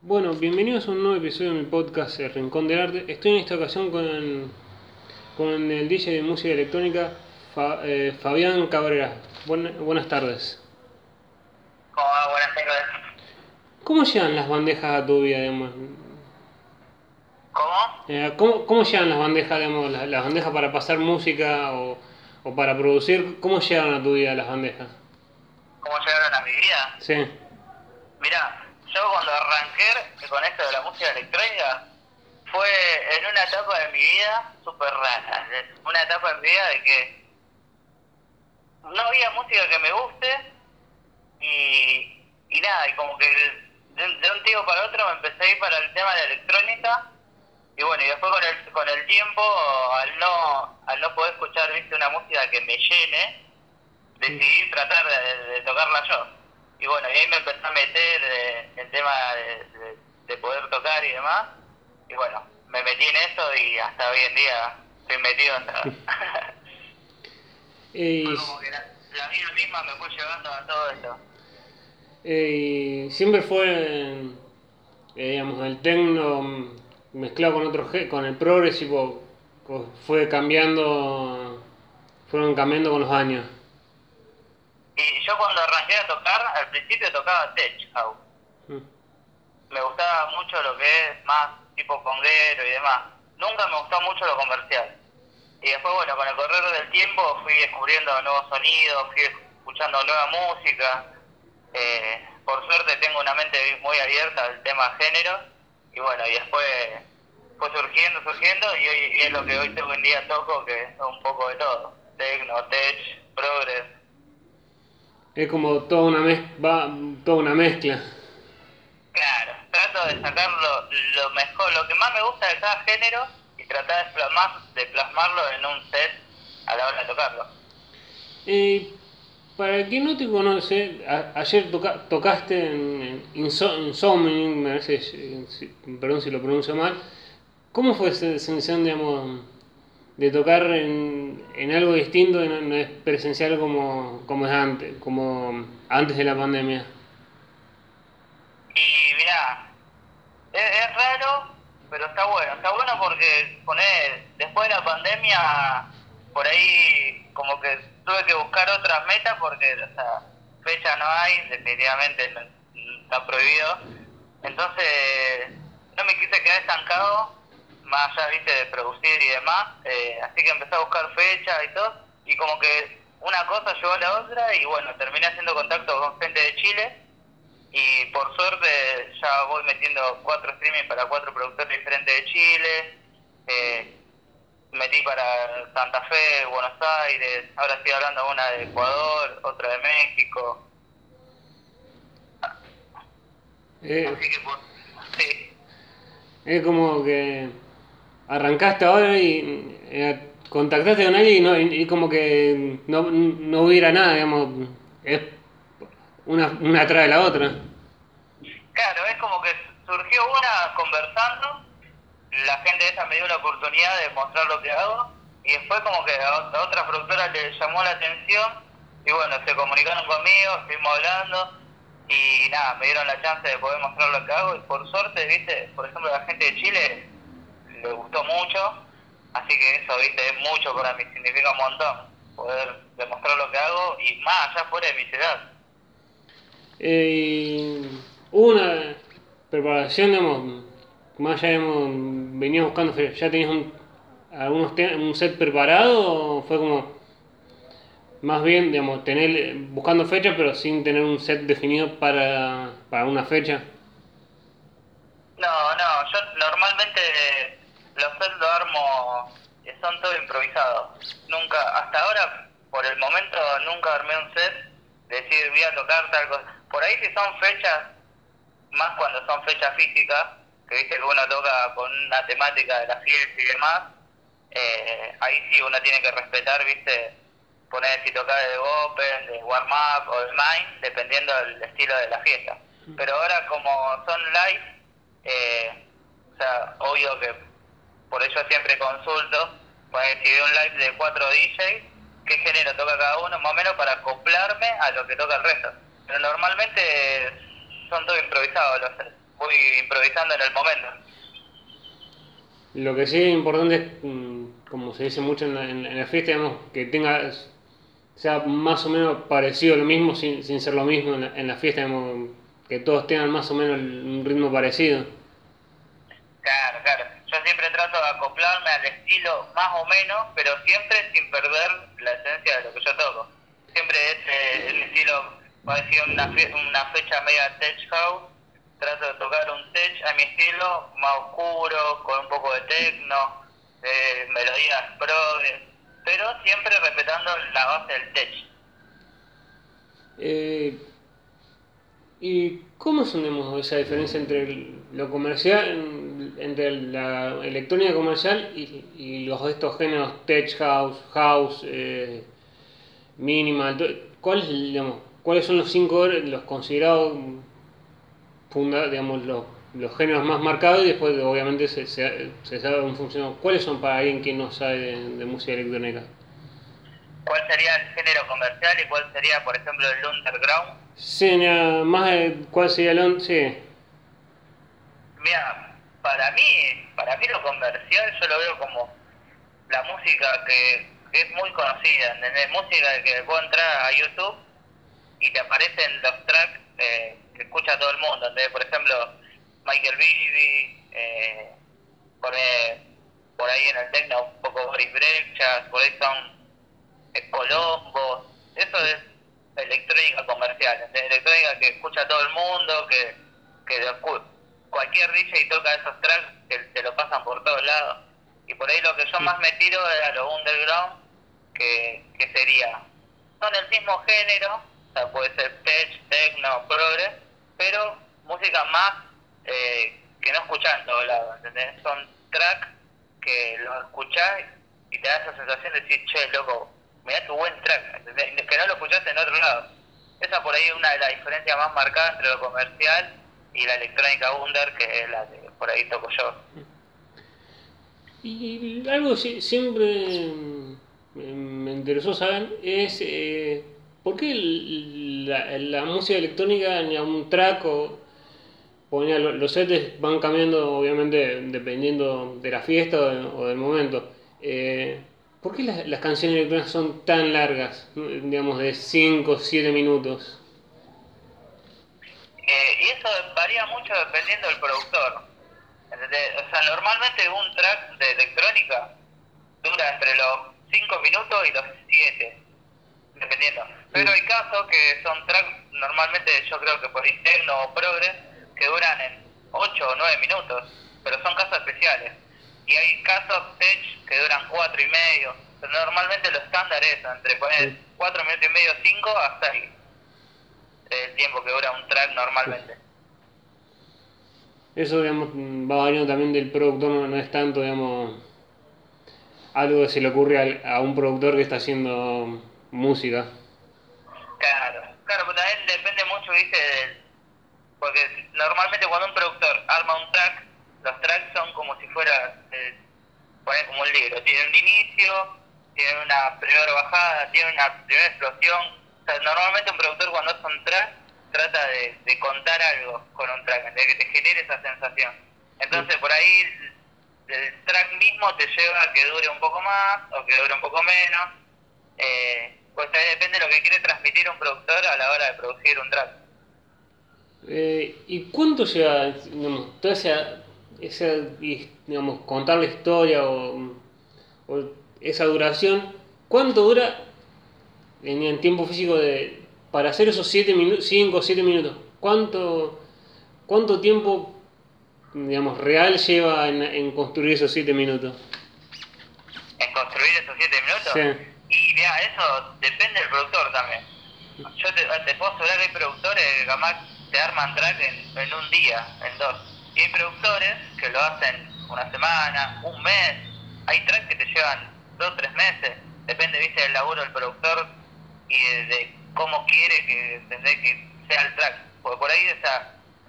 Bueno, bienvenidos a un nuevo episodio de mi podcast El Rincón del Arte. Estoy en esta ocasión con, con el DJ de música electrónica Fa- eh, Fabián Cabrera. Buen- buenas tardes. ¿Cómo va? Buenas tardes. ¿Cómo llegan las bandejas a tu vida, digamos? ¿Cómo? Eh, ¿cómo, cómo llegan las bandejas, digamos, las, las bandejas para pasar música o, o para producir? ¿Cómo llegan a tu vida las bandejas? ¿Cómo llegaron a mi vida? Sí, Mira, yo cuando arranqué con esto de la música electrónica fue en una etapa de mi vida súper rara. Una etapa en mi vida de que no había música que me guste y, y nada, y como que de, de un tiempo para otro me empecé a ir para el tema de la electrónica y bueno, y después con el, con el tiempo, al no, al no poder escuchar viste una música que me llene, decidí tratar de, de tocarla yo. Y bueno, y ahí me empecé a meter eh, en el tema de, de- de poder tocar y demás. Y bueno, me metí en eso y hasta hoy en día estoy metido en esa- Eh, como que la, la vida misma me fue llevando a todo esto. Eh, y siempre fue, eh, digamos, el techno mezclado con otro con el progresivo, fue cambiando, fueron cambiando con los años. Y yo cuando arranqué a tocar, al principio tocaba tech house. Mm. Me gustaba mucho lo que es más tipo conguero y demás. Nunca me gustó mucho lo comercial. Y después, bueno, con el correr del tiempo fui descubriendo nuevos sonidos, fui escuchando nueva música. Eh, por suerte tengo una mente muy abierta al tema género. Y bueno, y después fue surgiendo, surgiendo, y, hoy, y es lo que hoy tengo en día toco, que es un poco de todo. Tecno, tech, progress. Es como toda una, mez- va, toda una mezcla. Claro, trato de sacar lo, lo mejor, lo que más me gusta de cada género y tratar de, plasmar, de plasmarlo en un set a la hora de tocarlo. Eh, para quien no te conoce, a- ayer toca- tocaste en, en Inso- Insomni, me parece, perdón si lo pronuncio mal. ¿Cómo fue esa sensación, digamos, de tocar en, en algo distinto y no, es presencial como, como es antes, como antes de la pandemia? Y mirá, es, raro, pero está bueno. Está bueno porque poner, después de la pandemia, por ahí como que tuve que buscar otras metas porque, o sea, fecha no hay, definitivamente está prohibido. Entonces, no me quise quedar estancado, más allá, viste, de producir y demás. eh, así que empecé a buscar fechas y todo. Y como que una cosa llevó a la otra y bueno, terminé haciendo contacto con gente de Chile y por suerte ya voy metiendo cuatro streaming para cuatro productores diferentes de Chile. Eh, metí para Santa Fe, Buenos Aires. Ahora estoy hablando una de Ecuador, otra de México. Eh, Así que, pues, sí. es como que arrancaste ahora y eh, contactaste con alguien y, no, y, como que no, no hubiera nada, digamos, es una, una atrás de la otra. Claro, es como que surgió una conversando, la gente esa me dio la oportunidad de mostrar lo que hago y después como que a ot- a otra productora le llamó la atención y bueno, se comunicaron conmigo, estuvimos hablando y nada, me dieron la chance de poder mostrar lo que hago y por suerte, viste, por ejemplo la gente de Chile le gustó mucho, así que eso, viste, es mucho para mí, significa un montón poder demostrar lo que hago y más allá fuera de mi ciudad. Eh, una preparación, digamos, más allá, digamos, venías buscando, ¿ya tenías un, algunos un set preparado o fue como más bien, digamos, tener, buscando fecha pero sin tener un set definido para, para una fecha? No, no, yo normalmente sets lo armo, son todo improvisados. Nunca, hasta ahora, por el momento, nunca armé un set, de decir voy a tocar tal cosa. Por ahí si son fechas, más cuando son fechas físicas, que viste que uno toca con una temática de la fiesta y demás, eh, ahí sí uno tiene que respetar, viste, poner si toca de open, de warm up o de mind, dependiendo del estilo de la fiesta. Pero ahora como son live, eh, o sea, obvio que por eso siempre consulto, poner si veo un live de cuatro DJs, qué género toca cada uno, más o menos para acoplarme a lo que toca el resto. Pero normalmente son todo improvisados los voy improvisando en el momento. Lo que sí es importante es, mm, como se dice mucho en la, en la fiesta, digamos, que tenga sea más o menos parecido lo mismo sin, sin ser lo mismo en la, en la fiesta, digamos, que todos tengan más o menos un ritmo parecido. Claro, claro. Yo siempre trato de acoplarme al estilo más o menos, pero siempre sin perder la esencia de lo que yo toco. Siempre es eh, el estilo, voy a decir, una, una fecha media tech house, trato de tocar un tech a mi estilo, más oscuro, con un poco de techno, melodías progres, pero siempre respetando la base del tech. Eh, ¿Y cómo sonemos esa diferencia entre lo comercial, entre la electrónica comercial y, y los estos géneros tech house, house, eh, minimal? ¿Cuáles, digamos, ¿Cuáles son los cinco los considerados funda, digamos, los, los, géneros más marcados y después obviamente se, se, se sabe un función? ¿Cuáles son para alguien que no sabe de, de música electrónica? ¿Cuál sería el género comercial y cuál sería, por ejemplo, el underground? Sí, más cuál sería el sí. Mira, para mí, para mí lo comercial yo lo veo como la música que, es muy conocida, ¿entendés? Música que puedo entrar a YouTube y te aparecen los tracks eh, que escucha todo el mundo, ¿entendés? Por ejemplo, Michael Bibi, eh, por, por ahí en el techno un poco Boris Brechas, por ahí son eh, Colombo, eso es electrónica comercial, electrónica que escucha todo el mundo, que, que cualquier DJ toca esos tracks te lo pasan por todos lados. Y por ahí lo que yo más me tiro era lo underground, que, que sería, son el mismo género, o sea, puede ser tech, techno, progress, pero música más eh, que no escuchás en todos lados, ¿entendés? Son tracks que los escuchás y te da esa sensación de decir, che, loco, mirá tu buen track, que no lo escuchaste en otro lado. Esa por ahí es una de las diferencias más marcadas entre lo comercial y la electrónica under, que es la que por ahí toco yo. Y algo siempre me interesó saber es eh, por qué la, música electrónica ni a un track o, los sets van cambiando obviamente dependiendo de la fiesta o, del momento. Eh, ¿Por qué las, las, canciones electrónicas son tan largas, digamos de 5 o 7 minutos? Eh, y eso varía mucho dependiendo del productor. O sea, normalmente un track de electrónica dura entre los 5 minutos y los 7, dependiendo. Pero hay casos que son tracks, normalmente yo creo que por interno o progress, que duran en 8 o 9 minutos, pero son casos especiales y hay casos tech que duran cuatro y medio. Pero normalmente lo estándar es entre poner cuatro minutos y medio, cinco, hasta ahí. El tiempo que dura un track normalmente. Eso, digamos, va variando también del productor, no, es tanto, digamos, algo que se le ocurre a, un productor que está haciendo música. Claro, claro, pero también depende mucho, viste, del, porque normalmente cuando un productor arma un track, los tracks son como si fuera, eh, como un libro, tiene un inicio, tiene una primera bajada, tiene una primera explosión. Sea, normalmente un productor cuando hace un track trata de, de contar algo con un track, de que te genere esa sensación. Entonces por ahí el track mismo te lleva a que dure un poco más o que dure un poco menos. Eh, pues ahí depende de lo que quiere transmitir un productor a la hora de producir un track. Eh, ¿Y cuánto lleva digamos, toda esa esa, digamos, contar la historia o, esa duración, ¿cuánto dura en, tiempo físico de, para hacer esos 5 o 7 minutos? ¿Cuánto, ¿Cuánto tiempo, digamos, real lleva en, construir esos 7 minutos? ¿En construir esos 7 minutos? Sí. Y mira, eso depende del productor también. Yo te, te puedo asegurar que hay productores que jamás te arman track en, en un día, en dos y hay productores que lo hacen una semana, un mes. Hay tracks que te llevan dos tres meses. Depende, viste, del laburo del productor y de, cómo quiere que, que sea el track. Porque por ahí,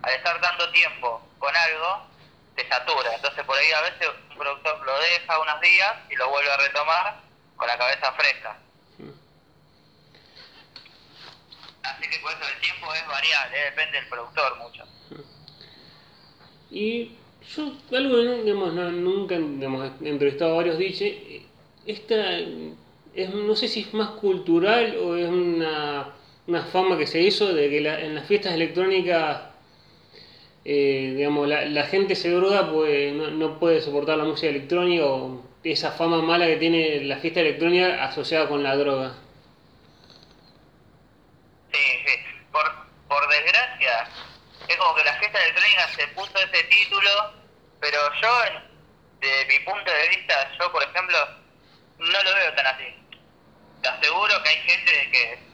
al estar dando tiempo con algo, te satura. Entonces por ahí a veces un productor lo deja unos días y lo vuelve a retomar con la cabeza fresca. Así que por eso el tiempo es variable, depende del productor mucho. Y yo, algo digamos, no, nunca digamos, he entrevistado a varios dice, esta es, no sé si es más cultural o es una, una fama que se hizo de que la- en las fiestas electrónicas eh, digamos, la, la gente se droga pues no, no puede soportar la música electrónica o esa fama mala que tiene la fiesta electrónica asociada con la droga. Sí, sí. Por, por desgracia, es como que la fiesta electrónica se puso ese título, pero yo, de mi punto de vista, yo, por ejemplo, no lo veo tan así. Te aseguro que hay gente que,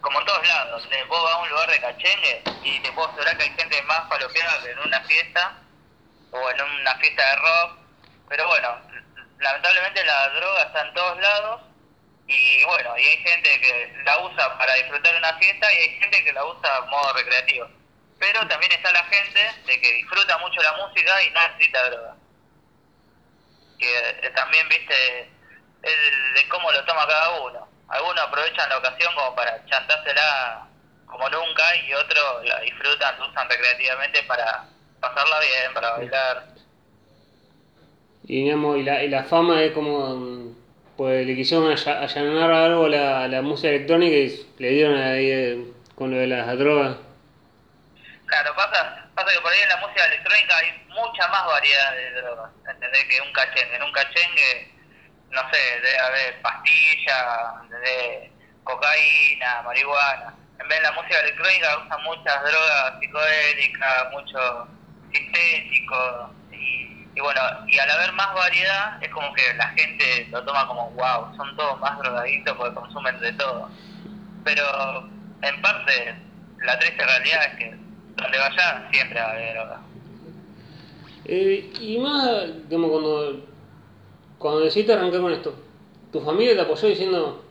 como en todos lados, de- vos vas a un lugar de cachengue y te puedo asegurar que hay gente más palopeada que en una fiesta o en una fiesta de rock. Pero bueno, lamentablemente la droga está en todos lados y bueno, y hay gente que la usa para disfrutar de una fiesta y hay gente que la usa a modo recreativo. Pero también está la gente de que disfruta mucho la música y no necesita droga. Que eh, también, viste, es de cómo lo toma cada uno. Algunos aprovechan la ocasión como para chantársela como nunca y otros la disfrutan, la usan recreativamente para pasarla bien, para bailar. Y, digamos, y, la, y la fama es como, pues le quisieron alla- allanar algo a la, la música electrónica y le dieron ahí eh, con lo de las drogas. Claro, pasa, pasa que por ahí en la música electrónica hay mucha más variedad de drogas, ¿entendés? Que un cachengue. En un cachengue, no sé, debe haber pastillas, de cocaína, marihuana. En vez de la música electrónica usan muchas drogas psicodélicas, mucho sintético. Y, y bueno, y al haber más variedad, es como que la gente lo toma como, wow, son todos más drogaditos porque consumen de todo pero en parte la triste realidad es que donde vaya siempre va a haber droga. Eh, y más, digamos, cuando, cuando decidiste arrancar con esto, tu familia te apoyó diciendo,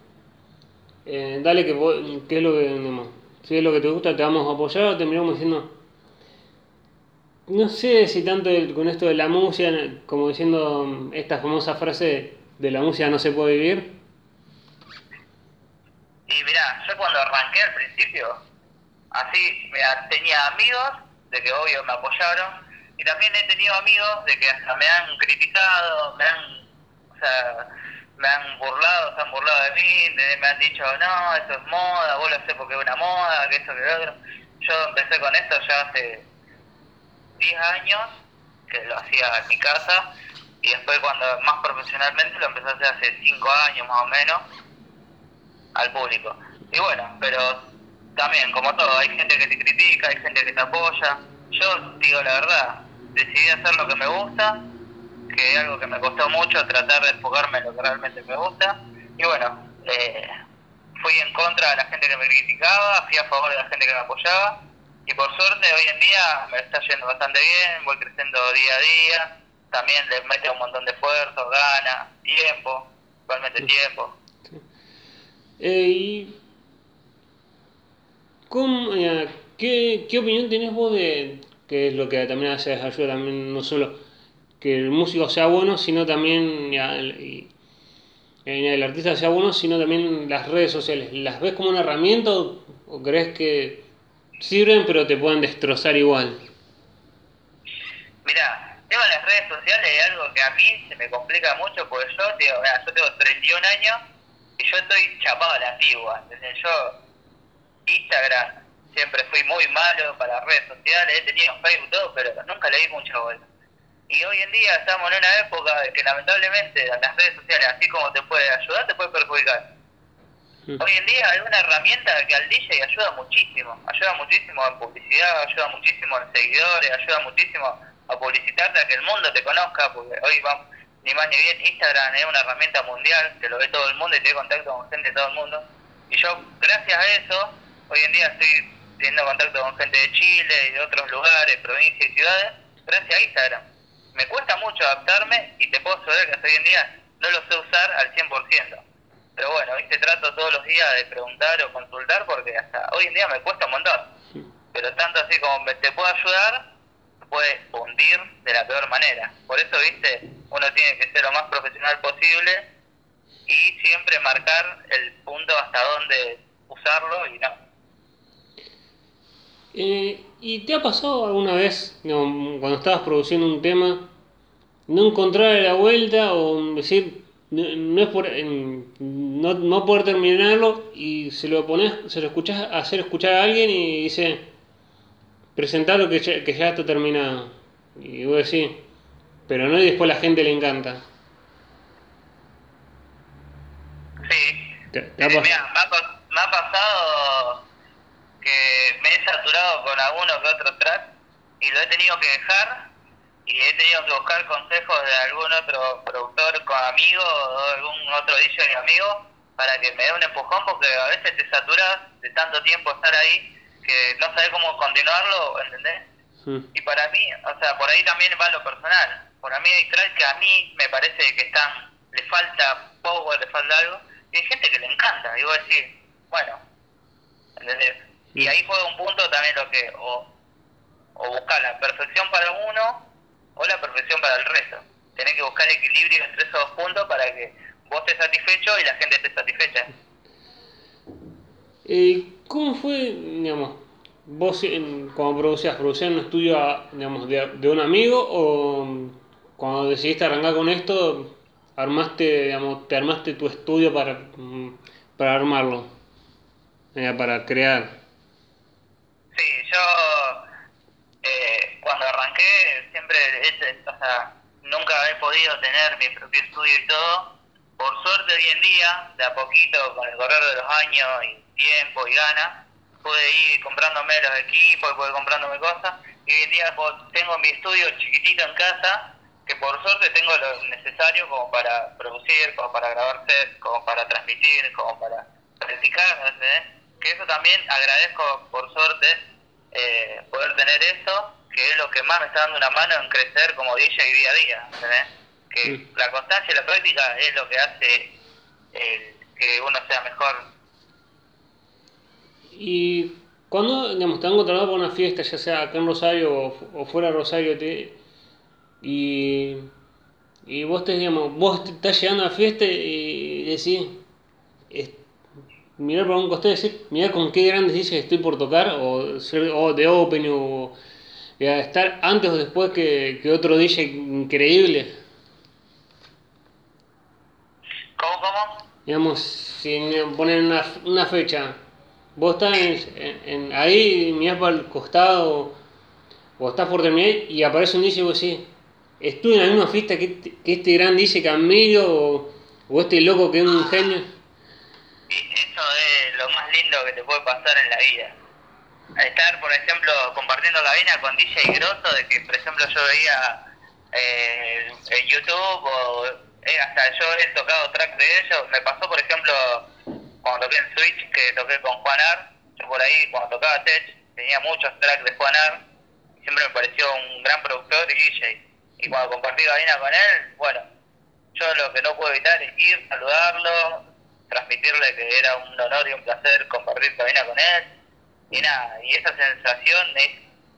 eh, dale que, que es lo que, si es lo que te gusta, te vamos a apoyar, o te miramos diciendo, no sé si tanto el- con esto de la música, como diciendo mm, esta famosa frase de la música no se puede vivir. Y mirá, yo cuando arranqué al principio, así, mirá, tenía amigos de que obvio me apoyaron, y también he tenido amigos de que hasta me han criticado, me han, me han burlado, se han burlado de mí, me han dicho, no, eso es moda, vos lo haces porque es una moda, que esto, que lo otro. Yo empecé con esto ya hace 10 años, que lo hacía en mi casa, y después cuando más profesionalmente lo empecé a hacer hace 5 años más o menos, al público. Y bueno, pero también, como todo, hay gente que te critica, hay gente que te apoya. Yo digo la verdad, decidí hacer lo que me gusta, que es algo que me costó mucho, tratar de enfocarme en lo que realmente me gusta. Y bueno, eh, fui en contra de la gente que me criticaba, fui a favor de la gente que me apoyaba. Y por suerte hoy en día me está yendo bastante bien, voy creciendo día a día. También le mete un montón de esfuerzo, ganas, tiempo, igualmente tiempo. Eh, y ¿cómo, eh, ¿qué, qué opinión tenés vos de que es lo que también hace ayuda también no solo que el músico sea bueno, sino también y- el artista sea bueno, sino también las redes sociales? ¿Las ves como una herramienta o, crees que sirven pero te pueden destrozar igual? Mira, tema de las redes sociales es algo que a mí se me complica mucho porque yo, digo, yo tengo 31 años y yo estoy chapado a la antigua. Yo, Instagram, siempre fui muy malo para redes sociales, he tenido Facebook todo, pero nunca le di mucha bola. Y hoy en día estamos en una época de que lamentablemente las redes sociales, así como te puede ayudar, te puede perjudicar. Hoy en día hay una herramienta que al DJ ayuda muchísimo, ayuda muchísimo en publicidad, ayuda muchísimo en seguidores, ayuda muchísimo a publicitarte, a que el mundo te conozca, porque hoy vamos, ni más ni bien, Instagram es una herramienta mundial, que lo ve todo el mundo y tiene contacto con gente de todo el mundo. Y yo, gracias a eso, hoy en día estoy teniendo contacto con gente de Chile y de otros lugares, provincias y ciudades, gracias a Instagram. Me cuesta mucho adaptarme y te puedo asegurar que hasta hoy en día no lo sé usar al 100%. Pero bueno, viste, trato todos los días de preguntar o consultar porque hasta hoy en día me cuesta un montón. Pero tanto así como me, te puedo ayudar, me puede hundir de la peor manera. Por eso, viste, uno tiene que ser lo más profesional posible y siempre marcar el punto hasta dónde usarlo y no. Eh, ¿Y te ha pasado alguna vez, digamos, cuando estabas produciendo un tema, no encontrar la vuelta o decir, no, no es por no, no poder terminarlo y se lo pones, se lo escuchás hacer escuchar a alguien y dice, presentar lo que ya, que ya está terminado. Y vos decís, pero no y después la gente le encanta. Sí. ¿Te- te ha Sí, pas- mira, me, ha, pas- me ha pasado que me he saturado con alguno que otro track y lo he tenido que dejar y he tenido que buscar consejos de algún otro productor con amigo o algún otro DJ amigo para que me dé un empujón porque a veces te saturas de tanto tiempo estar ahí que no sabes cómo continuarlo, ¿entendés? Y para mí, o sea, por ahí también va lo personal. Por mí hay tracks que a mí me parece que están, le falta power, le falta algo, y hay gente que le encanta. Y vos decís, bueno, ¿entendés? Y ahí fue un punto también lo que, o, o buscar la perfección para uno o la perfección para el resto. Tenés que buscar equilibrio entre esos dos puntos para que vos estés satisfecho y la gente esté satisfecha. Eh, ¿Cómo fue, digamos, vos en- cuando producías, producías en un estudio, digamos, de, de un amigo o cuando decidiste arrancar con esto, armaste, digamos, te armaste tu estudio para, mm, para armarlo, eh, para crear? Sí, yo eh, cuando arranqué siempre, o sea, nunca he podido tener mi propio estudio y todo. Por suerte hoy en día, de a poquito, con el correr de los años y tiempo y ganas, pude ir comprándome los equipos, pude ir comprándome cosas. Y hoy en día pues, tengo mi estudio chiquitito en casa, que por suerte tengo lo necesario como para producir, como para grabar como para transmitir, como para practicar, ¿entendés? Que eso también agradezco por suerte eh, poder tener eso, que es lo que más me está dando una mano en crecer como DJ día a día, ¿entendés? Que Sí. la constancia y la práctica es lo que hace eh, que uno sea mejor. Y cuando, digamos, te han contratado para una fiesta, ya sea acá en Rosario o, fu- o fuera de Rosario, te, y, y vos te, digamos, vos te estás llegando a la fiesta y decís, es- mirar por un costado y decir, mirá con qué grandes dices estoy por tocar, o, o de open, o y a estar antes o después que, que otro DJ increíble. ¿Cómo, cómo? Digamos, si ponen una, una fecha, vos estás en, en- en- ahí, mirás para el costado, o estás por terminar y aparece un DJ y vos decís, estuve en la misma fiesta que este, que este gran DJ Camilo, o, o este loco que es un genio. Eso es lo más lindo que te puede pasar en la vida. Estar, por ejemplo, compartiendo cabina con DJ grosso, de que, por ejemplo, yo veía eh, en YouTube o eh, hasta yo he tocado track de ellos. Me pasó, por ejemplo, cuando toqué en Switch, que toqué con Juan Ar. Yo por ahí, cuando tocaba Tech, tenía muchos tracks de Juan Ar. Siempre me pareció un gran productor y DJ. Y cuando compartí cabina con él, bueno, yo lo que no puedo evitar es ir, saludarlo, transmitirle que era un honor y un placer compartir cabina con él. Y nada, y esa sensación es,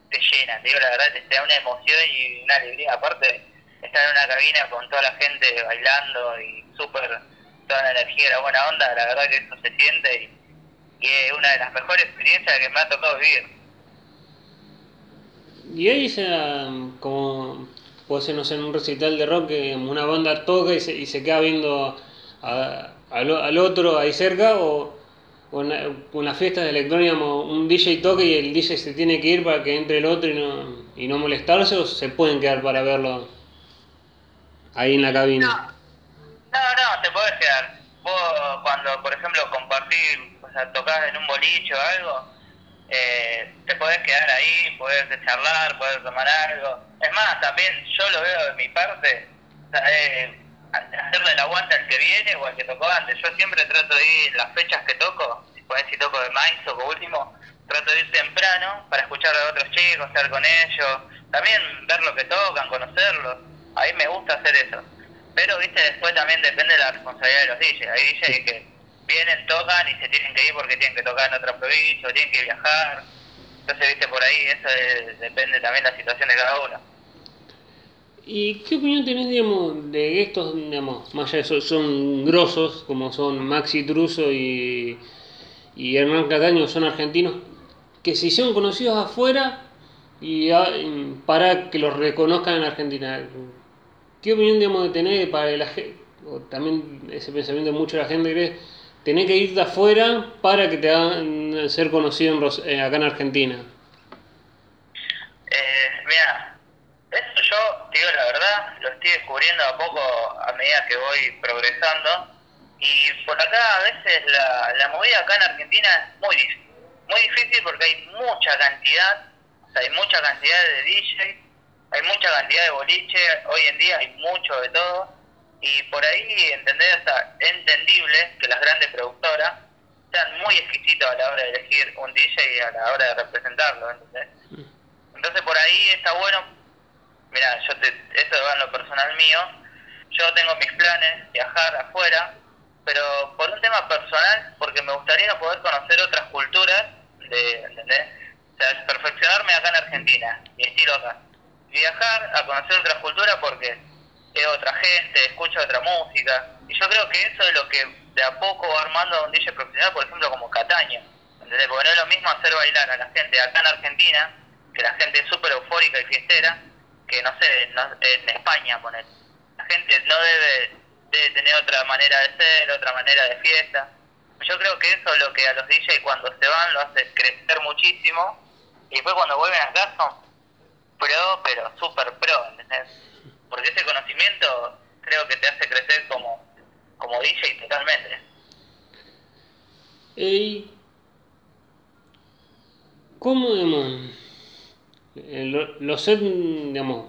te llena, te digo la verdad, te da una emoción y una alegría. Aparte, estar en una cabina con toda la gente bailando y súper, toda la energía la buena onda, la verdad que eso se siente y, es una de las mejores experiencias que me ha tocado vivir. Y ahí da como, puede ser, no sé, en un recital de rock que una banda toca y se, y se queda viendo a- al otro ahí cerca, o, una, una fiesta de electrónica, un DJ toca y el DJ se tiene que ir para que entre el otro y no, y no molestarse, o se pueden quedar para verlo ahí en la cabina. No, no, te podés quedar. Vos cuando, por ejemplo, compartís, o sea, tocás en un boliche o algo, eh, te podés quedar ahí, podés charlar, podés tomar algo. Es más, también yo lo veo de mi parte, eh, hacerle el aguante al que viene o al que tocó antes. Yo siempre trato de ir las fechas que toco, podés si toco de maíz o por último, trato de ir temprano para escuchar a otros chicos, estar con ellos, también ver lo que tocan, conocerlos. A mí me gusta hacer eso. Pero, viste, después también depende de la responsabilidad de los DJs. Hay DJs que vienen, tocan y se tienen que ir porque tienen que tocar en otra provincia o tienen que viajar. Entonces, viste, por ahí eso es- depende también de la situación de cada uno. ¿Y qué opinión tenés, digamos, de estos, digamos, más allá de eso, son grosos, como son Maxi Truso y, y Hernán Cataño, son argentinos? que se hicieron conocidos afuera y a- para que los reconozcan en Argentina. ¿Qué opinión digamos, de tener para la gente? O también ese pensamiento de mucha la gente cree, tener que ir de afuera para que te hagan ser conocido en eh, acá en Argentina. Eh, mira, eso yo, te digo la verdad, lo estoy descubriendo a poco a medida que voy progresando. Y por acá a veces la, la movida acá en Argentina es muy difícil. Muy difícil porque hay mucha cantidad, o sea, hay mucha cantidad de DJ, hay mucha cantidad de boliche, hoy en día hay mucho de todo. Y por ahí, entender, es entendible que las grandes productoras sean muy exquisitos a la hora de elegir un DJ y a la hora de representarlo, ¿entendés? Entonces por ahí está bueno, mira, yo te, eso va en lo personal mío, yo tengo mis planes, viajar afuera, pero por un tema personal, porque me gustaría poder conocer otras culturas, de, ¿entendés? O sea, perfeccionarme acá en Argentina, mi estilo acá. Viajar a conocer otras culturas porque es otra gente, escucha otra música, y yo creo que eso es lo que de a poco va armando a un DJ profesional, por ejemplo, como Cataño, ¿entendés? Porque no es lo mismo hacer bailar a la gente acá en Argentina, que la gente es súper eufórica y fiestera, que no sé, no- en España, poner. La gente no debe, debe tener otra manera de ser, otra manera de fiesta. Yo creo que eso es lo que a los DJs cuando se van lo hace crecer muchísimo, y después cuando vuelven acá son pro, pero súper pro, ¿entendés? Porque ese conocimiento creo que te hace crecer como, como DJ totalmente. Eh, ¿Cómo, los sets, digamos,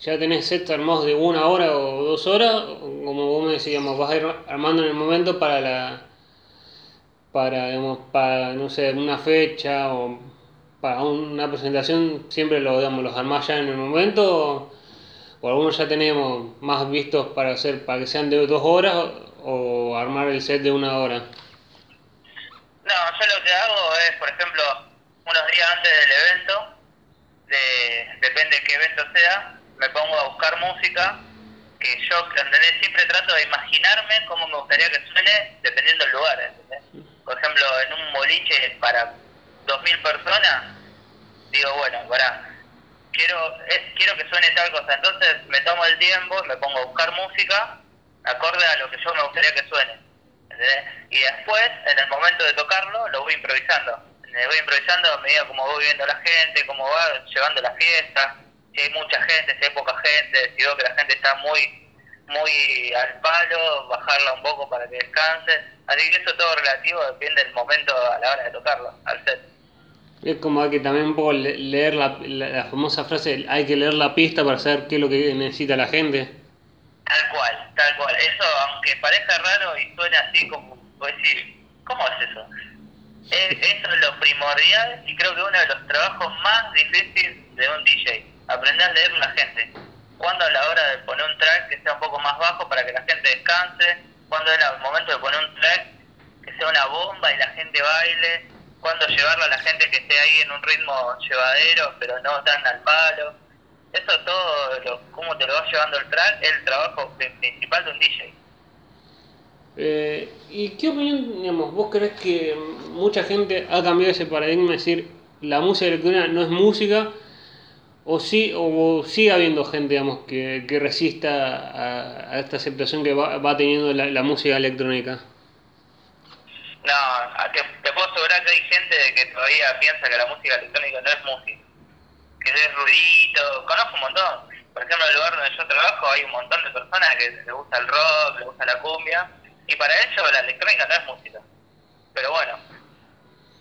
ya tenés sets armados de una hora o dos horas, como vos me decís, digamos, vas a ir armando en el momento para la, para, digamos, para, no sé, una fecha o para una presentación, siempre lo, digamos, los armás ya en el momento, o, algunos ya tenemos más vistos para hacer, para que sean de dos horas, o armar el set de una hora. No, yo lo que hago es, por ejemplo, unos días antes del evento, de, depende de qué evento sea, me pongo a buscar música que yo ¿entendés? siempre trato de imaginarme cómo me gustaría que suene dependiendo del lugar. ¿entendés? Por ejemplo, en un boliche para 2.000 personas, digo, bueno, quiero, es- quiero que suene tal cosa. Entonces me tomo el tiempo y me pongo a buscar música acorde a lo que yo me gustaría que suene. ¿entendés? Y después, en el momento de tocarlo, lo voy improvisando. ¿Entendés? Voy improvisando a medida como voy viendo a la gente, cómo va llevando la fiesta, si hay mucha gente, si hay poca gente, si veo que la gente está muy muy al palo, bajarla un poco para que descanse. Así que eso todo relativo depende del momento a la hora de tocarlo, al set. Es como hay que también un poco le- leer la, la, la famosa frase, hay que leer la pista para saber qué es lo que necesita la gente. Tal cual, tal cual. Eso, aunque parezca raro y suene así como, puedes decir, ¿cómo es eso? Es- eso es lo primordial y creo que uno de los trabajos más difíciles de un DJ, aprender a leer la gente. Cuando a la hora de poner un track que sea un poco más bajo para que la gente descanse, cuando es el momento de poner un track que sea una bomba y la gente baile, cuando llevarlo a la gente que esté ahí en un ritmo llevadero pero no tan al palo. Eso todo, lo, cómo te lo va llevando el track, es el trabajo pri- principal de un DJ. Eh, ¿Y qué opinión, digamos, vos crees que mucha gente ha cambiado ese paradigma de decir la música electrónica no es música? ¿O sí, o sigue habiendo gente, digamos, que, que resista a, a esta aceptación que va, va teniendo la, la música electrónica? No, a- te, te puedo asegurar que hay gente que todavía piensa que la música electrónica no es música, que es ruidito, conozco un montón. Por ejemplo, en el lugar donde yo trabajo hay un montón de personas que les gusta el rock, les gusta la cumbia, y para ellos la electrónica no es música. Pero bueno,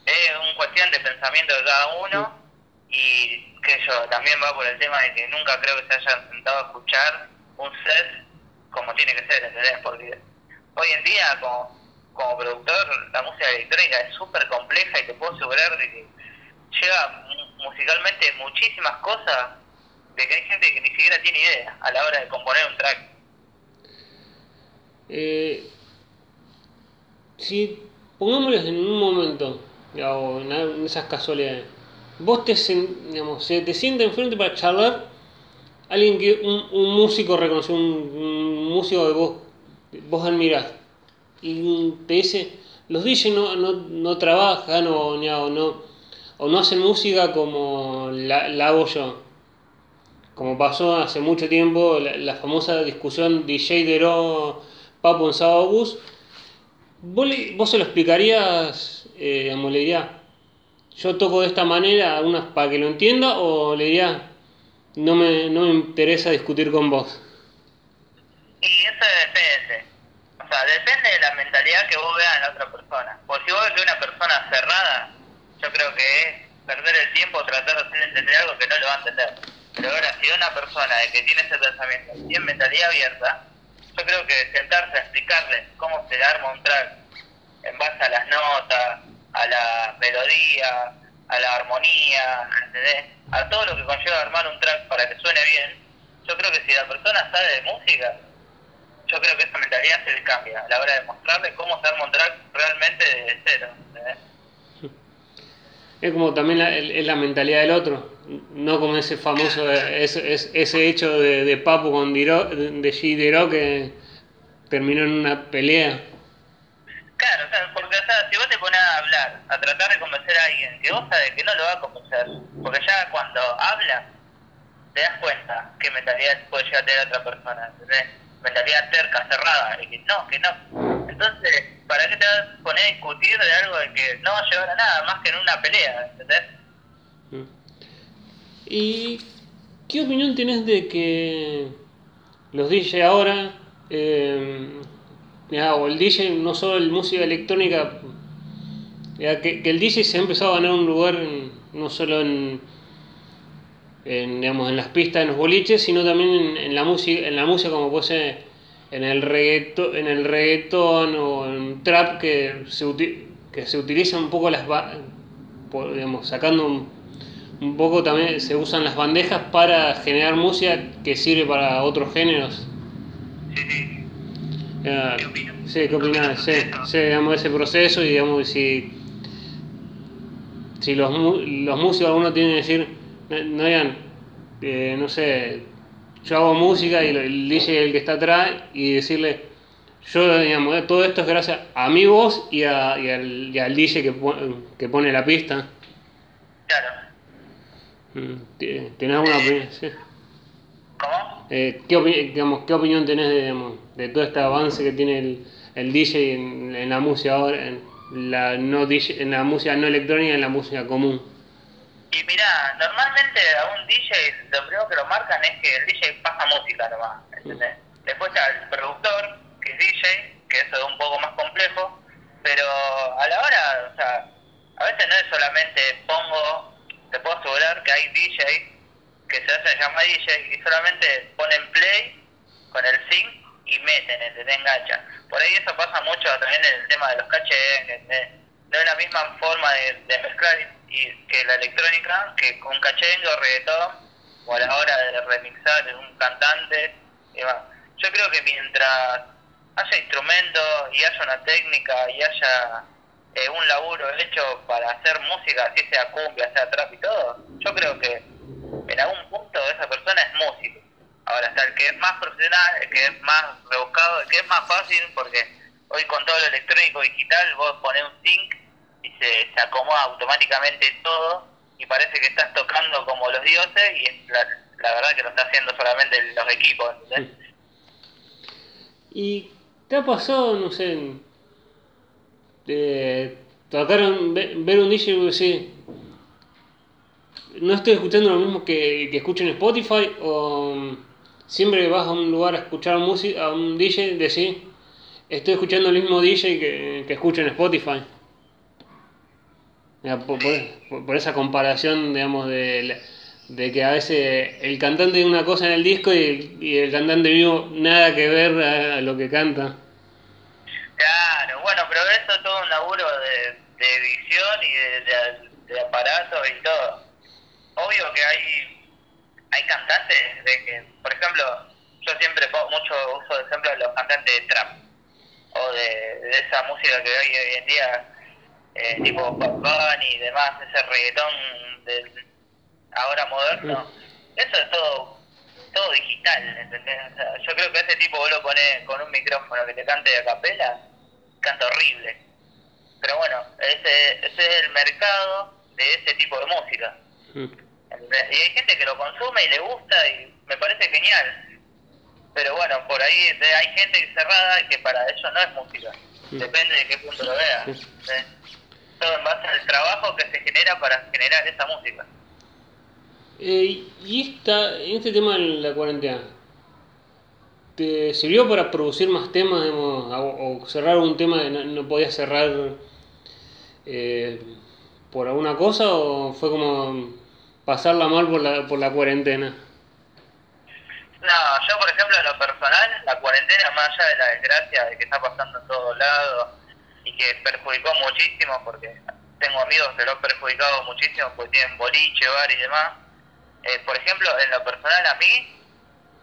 es una cuestión de pensamiento de cada uno, y que yo también va por el tema de que nunca creo que se hayan sentado a escuchar un set como tiene que ser, ¿entendés? Porque hoy en día, como, como productor, la música electrónica es súper compleja y te puedo asegurar de que lleva mu- musicalmente muchísimas cosas de que hay gente que ni siquiera tiene idea a la hora de componer un track. Eh, si pongámosles en un momento, o en, esas casualidades, vos te, digamos, se te sienta enfrente para charlar alguien que un, un músico reconocido, un, un músico que vos, vos admirás, y te dice, los DJs no, no, no trabajan o, o no, o no hacen música como la, la hago yo. Como pasó hace mucho tiempo la, la famosa discusión DJ Dero Papo en Sábado Bus. ¿Vos, le- vos se lo explicarías, eh, digamos, le diría, yo toco de esta manera unas para que lo entienda o le diría, no me, no me interesa discutir con vos? Y eso depende. O sea, depende de la mentalidad que vos veas en la otra persona. Porque si vos ves que una persona cerrada, yo creo que es perder el tiempo tratar de hacerle entender algo que no lo va a entender. Pero ahora, si una persona que tiene ese pensamiento tiene mentalidad abierta, yo creo que sentarse a explicarle cómo se arma un track en base a las notas, a la melodía, a la armonía, ¿entendés? a todo lo que conlleva armar un track para que suene bien, yo creo que si la persona sabe de música, yo creo que esa mentalidad se le cambia a la hora de mostrarle cómo se arma un track realmente de cero. Es como también la, es la mentalidad del otro, no como ese famoso, ese, ese- hecho de, de Papo con Diro, de G. Diro que terminó en una pelea. Claro, o sea, porque o sea, si vos te pones a hablar, a tratar de convencer a alguien que vos sabés que no lo va a convencer, porque ya cuando habla te das cuenta qué mentalidad puede llegar a tener otra persona, ¿entendés? Mentalidad terca, cerrada, de que no, que no. Entonces, ¿para qué te vas a poner a discutir de algo de que no va a llevar a nada más que en una pelea, ¿entendés? ¿Y qué opinión tenés de que los DJ ahora, eh, o el DJ, no solo el música electrónica, ya, que, que el DJ se ha empezado a ganar un lugar no solo en, en, digamos, en las pistas, en los boliches, sino también en, en la música, en la música como puede ser en el reggaetón, en el reggaetón o en trap que se, uti- que se utilizan un poco las digamos, sacando un, un poco también se usan las bandejas para generar música que sirve para otros géneros. Sí, sí. Ya, ¿Qué opinas? sí, ¿qué opinás? Sí, sí, digamos, ese proceso y digamos, si, si los, los músicos, algunos tienen que decir, no, no digan, eh, no sé, yo hago música y el DJ es el que está atrás y decirle, yo, digamos, eh, todo esto es gracias a mi voz y, a- y al, y al DJ que, que pone la pista. Claro. Mm, ¿Tenés alguna opinión? Sí. ¿Cómo? Eh, ¿qué, opi- digamos, ¿Qué opinión tenés de, digamos, de todo este avance que tiene el, el DJ en, en la música ahora, en la, no DJ, en la música no electrónica, en la música común? Y mira, normalmente a un DJ lo primero que lo marcan es que el DJ pasa música nomás, ¿entendés? Después está el productor, que es DJ, que eso es un poco más complejo, pero a la hora, o sea, a veces no es solamente pongo, te puedo asegurar que hay DJ que se hacen llamar DJ y solamente ponen play con el sync y meten, ¿entendés? Enganchan. Por ahí eso pasa mucho también en el tema de los cachengues, ¿entendés? No es la misma forma de, de mezclar y, que la electrónica que con cachengue o reggaetón o a la hora de remixar un cantante. Yo creo que mientras haya instrumentos y haya una técnica y haya eh, un laburo hecho para hacer música, así sea cumbia, sea trap y todo, yo creo que en algún punto esa persona es músico. Ahora está el que es más profesional, el que es más rebuscado, el que es más fácil, porque hoy con todo lo electrónico digital vos pones un sync y se, se acomoda automáticamente todo y parece que estás tocando como los dioses y es la, la verdad que lo está haciendo solamente los equipos, ¿entendés? ¿Y ha pasado, no sé, de tocar, un- ve- ver un DJ y decir, no estoy escuchando lo mismo que, que escucho en Spotify o mm, siempre que vas a un lugar a escuchar música, a un DJ, decir, estoy escuchando el mismo DJ que, que escucho en Spotify? Por, esa comparación, digamos, de, de que a veces el cantante dice una cosa en el disco y, el cantante vivo nada que ver a, lo que canta. Claro, bueno, pero eso es todo un laburo de, de edición y de, de, aparatos y todo. Obvio que hay hay cantantes de que, por ejemplo, yo siempre pongo mucho uso de ejemplo de los cantantes de trap o de, de esa música que hay hoy en día, eh, tipo Bad Bunny y demás, ese reggaetón del ahora moderno. Eso es todo todo digital, ¿entendés? O sea, yo creo que ese tipo vos lo pones con un micrófono que te cante de capela, canta horrible. Pero bueno, ese, ese es el mercado de ese tipo de música. Mm. Y hay gente que lo consume y le gusta y me parece genial. Pero bueno, por ahí hay gente cerrada que para eso no es música. Mm. Depende de qué punto lo vea. Sí. Todo en base al trabajo que se genera para generar esa música. Eh, y esta, este tema de la cuarentena, ¿te sirvió para producir más temas digamos, o, o cerrar un tema que no, no podías cerrar eh, por alguna cosa o fue como pasarla mal por la, por la cuarentena? No, yo por ejemplo en lo personal, la cuarentena más allá de la desgracia de que está pasando en todos lados y que perjudicó muchísimo porque tengo amigos que lo han perjudicado muchísimo porque tienen boliche, bar y demás. Eh, por ejemplo, en lo personal a mí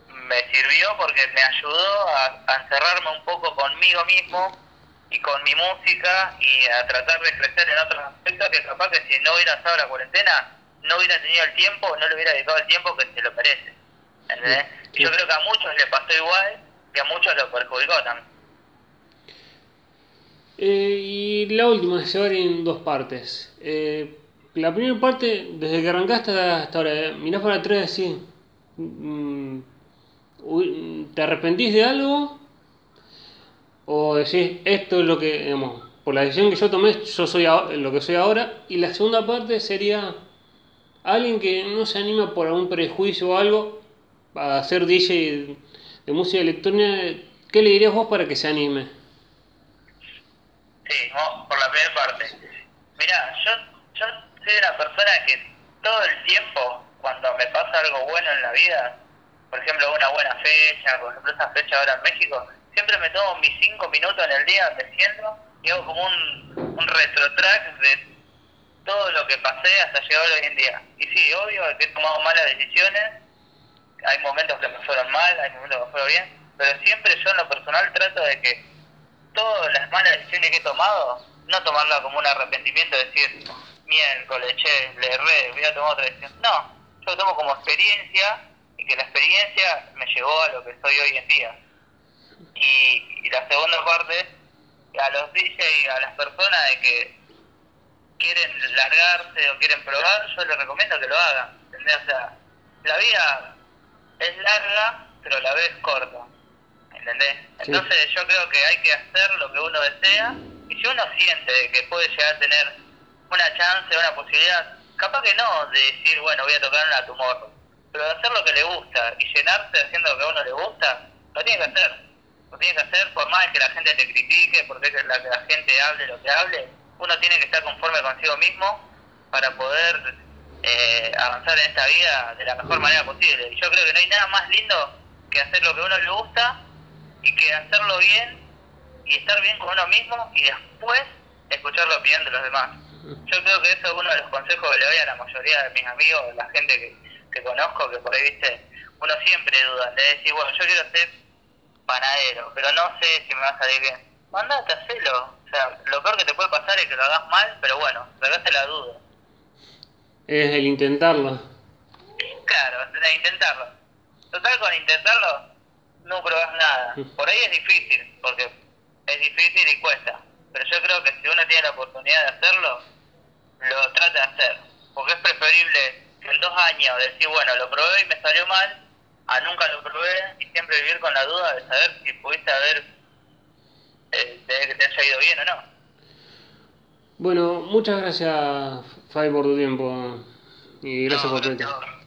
me sirvió porque me ayudó a, a encerrarme un poco conmigo mismo y con mi música y a tratar de crecer en otros aspectos que capaz que si no hubiera estado la cuarentena no hubiera tenido el tiempo, no le hubiera dedicado el tiempo que se lo merece. ¿entendés? Sí. Y yo creo que a muchos le pasó igual y a muchos lo perjudicó también. Eh, y la última se va a ir en dos partes. Eh, la primera parte, desde que arrancaste hasta ahora, eh, mirás para atrás y decís, mm, uy, ¿te arrepentís de algo? O decís, esto es lo que, por la decisión que yo tomé, yo soy lo que soy ahora. Y la segunda parte sería alguien que no se anima por algún prejuicio o algo a ser DJ de música electrónica. ¿Qué le dirías vos para que se anime? Sí, por la primera parte. Mira, yo, yo soy una persona que todo el tiempo, cuando me pasa algo bueno en la vida, por ejemplo, una buena fecha, por ejemplo, esa fecha ahora en México, siempre me tomo mis cinco minutos en el día, me siento y hago como un, un retrotrack de todo lo que pasé hasta llegar hoy en día. Y sí, obvio que he tomado malas decisiones, hay momentos que me fueron mal, hay momentos que me fueron bien, pero siempre yo en lo personal trato de que todas las malas decisiones que he tomado, no tomarla como un arrepentimiento, decir, miércoles, che, le erré, voy a tomar otra decisión. No, yo lo tomo como experiencia y que la experiencia me llevó a lo que soy hoy en día. Y, y la segunda parte, a los DJ y a las personas de que quieren largarse o quieren probar, yo les recomiendo que lo hagan. ¿entendés? O la vida es larga, pero la vez corta. ¿Entendés? Sí. Entonces yo creo que hay que hacer lo que uno desea y si uno siente que puede llegar a tener una chance, una posibilidad, capaz que no de decir, bueno, voy a tocar una tumor, pero de hacer lo que le gusta y llenarse haciendo lo que a uno le gusta, lo tiene que hacer. Lo tiene que hacer por más que la gente te critique, porque que la, que la gente hable lo que hable, uno tiene que estar conforme consigo mismo para poder eh, avanzar en esta vida de la mejor manera posible. Y yo creo que no hay nada más lindo que hacer lo que a uno le gusta y que hacerlo bien y estar bien con uno mismo y después escuchar la opinión de los demás. Yo creo que eso es uno de los consejos que le doy a la mayoría de mis amigos, la gente que, que conozco, que por ahí, viste, uno siempre duda, de decir, bueno, yo quiero ser panadero, pero no sé si me va a salir bien. Mandate, hacelo. O sea, lo peor que te puede pasar es que lo hagas mal, pero bueno, sacaste la duda. Es el intentarlo. Claro, de intentarlo. Total, con intentarlo no probás nada. Por ahí es difícil, porque es difícil y cuesta. Pero yo creo que si uno tiene la oportunidad de hacerlo, lo trata de hacer. Porque es preferible que en dos años decir, bueno, lo probé y me salió mal, a nunca lo probé y siempre vivir con la duda de saber si pudiste haber, eh, de que te haya ido bien o no. Bueno, muchas gracias, por tu tiempo. Y gracias No, por tu vos.